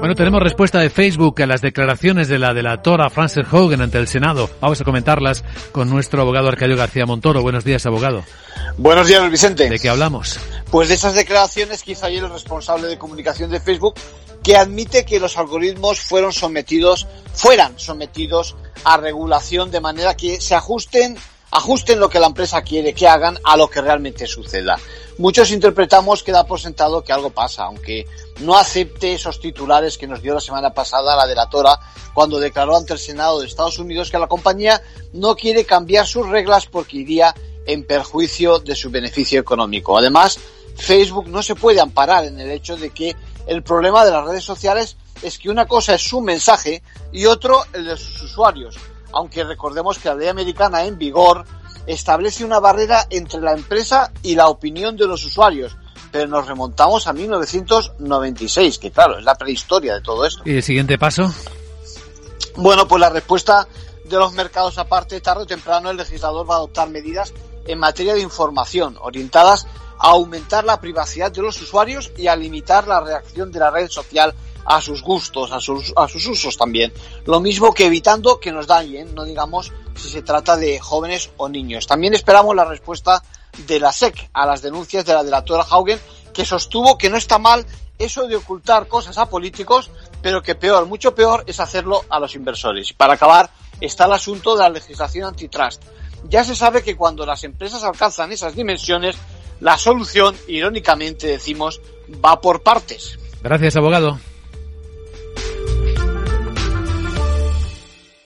Bueno, tenemos respuesta de Facebook a las declaraciones de la delatora Frances Hogan ante el Senado. Vamos a comentarlas con nuestro abogado Arcadio García Montoro. Buenos días, abogado. Buenos días, Vicente. ¿De qué hablamos? Pues de esas declaraciones que hizo ayer el responsable de comunicación de Facebook, que admite que los algoritmos fueron sometidos, fueran sometidos a regulación de manera que se ajusten ajusten lo que la empresa quiere que hagan a lo que realmente suceda. Muchos interpretamos que da por sentado que algo pasa, aunque no acepte esos titulares que nos dio la semana pasada la delatora cuando declaró ante el Senado de Estados Unidos que la compañía no quiere cambiar sus reglas porque iría en perjuicio de su beneficio económico. Además, Facebook no se puede amparar en el hecho de que el problema de las redes sociales es que una cosa es su mensaje y otro el de sus usuarios aunque recordemos que la ley americana en vigor establece una barrera entre la empresa y la opinión de los usuarios. Pero nos remontamos a 1996, que claro, es la prehistoria de todo esto. ¿Y el siguiente paso? Bueno, pues la respuesta de los mercados aparte, tarde o temprano el legislador va a adoptar medidas en materia de información orientadas a aumentar la privacidad de los usuarios y a limitar la reacción de la red social a sus gustos, a sus, a sus usos también. Lo mismo que evitando que nos dañen, no digamos si se trata de jóvenes o niños. También esperamos la respuesta de la SEC a las denuncias de la delatora Haugen, que sostuvo que no está mal eso de ocultar cosas a políticos, pero que peor, mucho peor, es hacerlo a los inversores. Y para acabar, está el asunto de la legislación antitrust. Ya se sabe que cuando las empresas alcanzan esas dimensiones, la solución, irónicamente decimos, va por partes. Gracias, abogado.